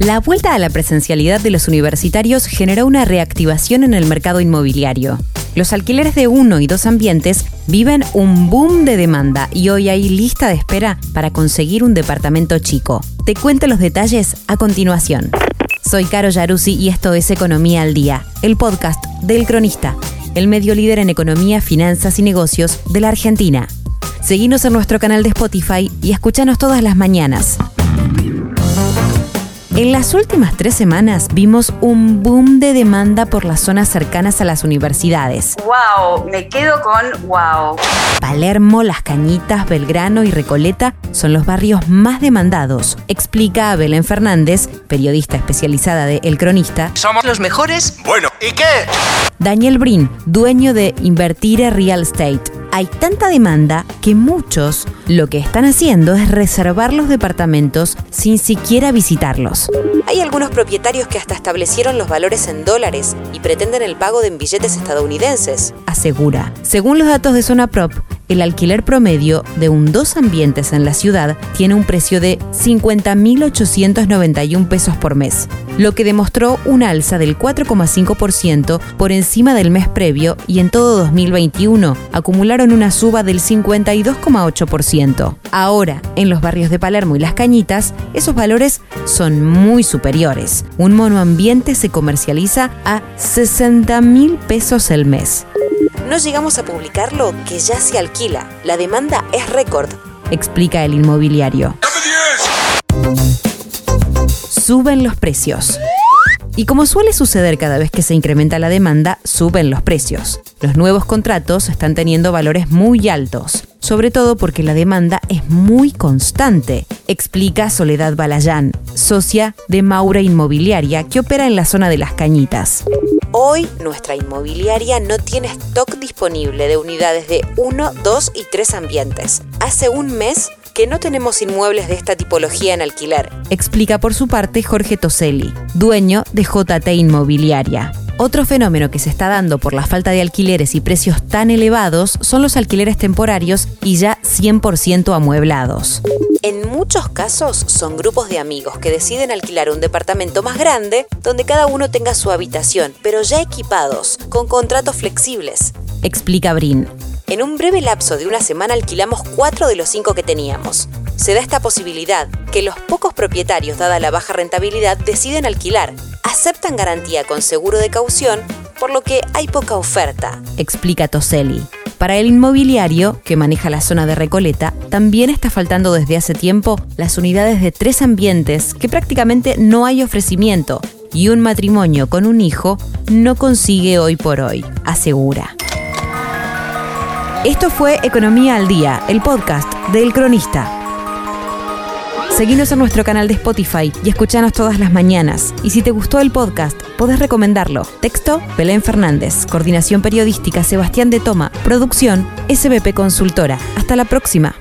La vuelta a la presencialidad de los universitarios generó una reactivación en el mercado inmobiliario. Los alquileres de uno y dos ambientes viven un boom de demanda y hoy hay lista de espera para conseguir un departamento chico. Te cuento los detalles a continuación. Soy Caro Yaruzzi y esto es Economía al Día, el podcast del Cronista, el medio líder en economía, finanzas y negocios de la Argentina. Seguinos en nuestro canal de Spotify y escúchanos todas las mañanas. En las últimas tres semanas vimos un boom de demanda por las zonas cercanas a las universidades. ¡Wow! Me quedo con wow. Palermo, Las Cañitas, Belgrano y Recoleta son los barrios más demandados, explica Belén Fernández, periodista especializada de El Cronista. ¿Somos los mejores? Bueno, ¿y qué? Daniel Brin, dueño de Invertire Real Estate hay tanta demanda que muchos lo que están haciendo es reservar los departamentos sin siquiera visitarlos. Hay algunos propietarios que hasta establecieron los valores en dólares y pretenden el pago de billetes estadounidenses, asegura. Según los datos de Zona Prop, el alquiler promedio de un dos ambientes en la ciudad tiene un precio de 50.891 pesos por mes, lo que demostró un alza del 4,5% por encima del mes previo y en todo 2021 acumularon una suba del 52,8%. Ahora, en los barrios de Palermo y Las Cañitas, esos valores son muy superiores. Un monoambiente se comercializa a 60.000 pesos el mes. No llegamos a publicarlo que ya se alquila. La demanda es récord, explica el inmobiliario. Suben los precios. Y como suele suceder cada vez que se incrementa la demanda, suben los precios. Los nuevos contratos están teniendo valores muy altos, sobre todo porque la demanda es muy constante, explica Soledad Balayán, socia de Maura Inmobiliaria que opera en la zona de Las Cañitas. Hoy nuestra inmobiliaria no tiene stock disponible de unidades de 1, 2 y 3 ambientes. Hace un mes que no tenemos inmuebles de esta tipología en alquiler, explica por su parte Jorge Toselli, dueño de JT Inmobiliaria. Otro fenómeno que se está dando por la falta de alquileres y precios tan elevados son los alquileres temporarios y ya 100% amueblados. En muchos casos son grupos de amigos que deciden alquilar un departamento más grande donde cada uno tenga su habitación, pero ya equipados, con contratos flexibles, explica Brin. En un breve lapso de una semana alquilamos cuatro de los cinco que teníamos. Se da esta posibilidad, que los pocos propietarios, dada la baja rentabilidad, deciden alquilar, aceptan garantía con seguro de caución, por lo que hay poca oferta, explica Toselli. Para el inmobiliario, que maneja la zona de Recoleta, también está faltando desde hace tiempo las unidades de tres ambientes que prácticamente no hay ofrecimiento y un matrimonio con un hijo no consigue hoy por hoy, asegura. Esto fue Economía al Día, el podcast del Cronista. Seguinos en nuestro canal de Spotify y escuchanos todas las mañanas. Y si te gustó el podcast, podés recomendarlo. Texto, Belén Fernández. Coordinación periodística, Sebastián de Toma. Producción, SBP Consultora. Hasta la próxima.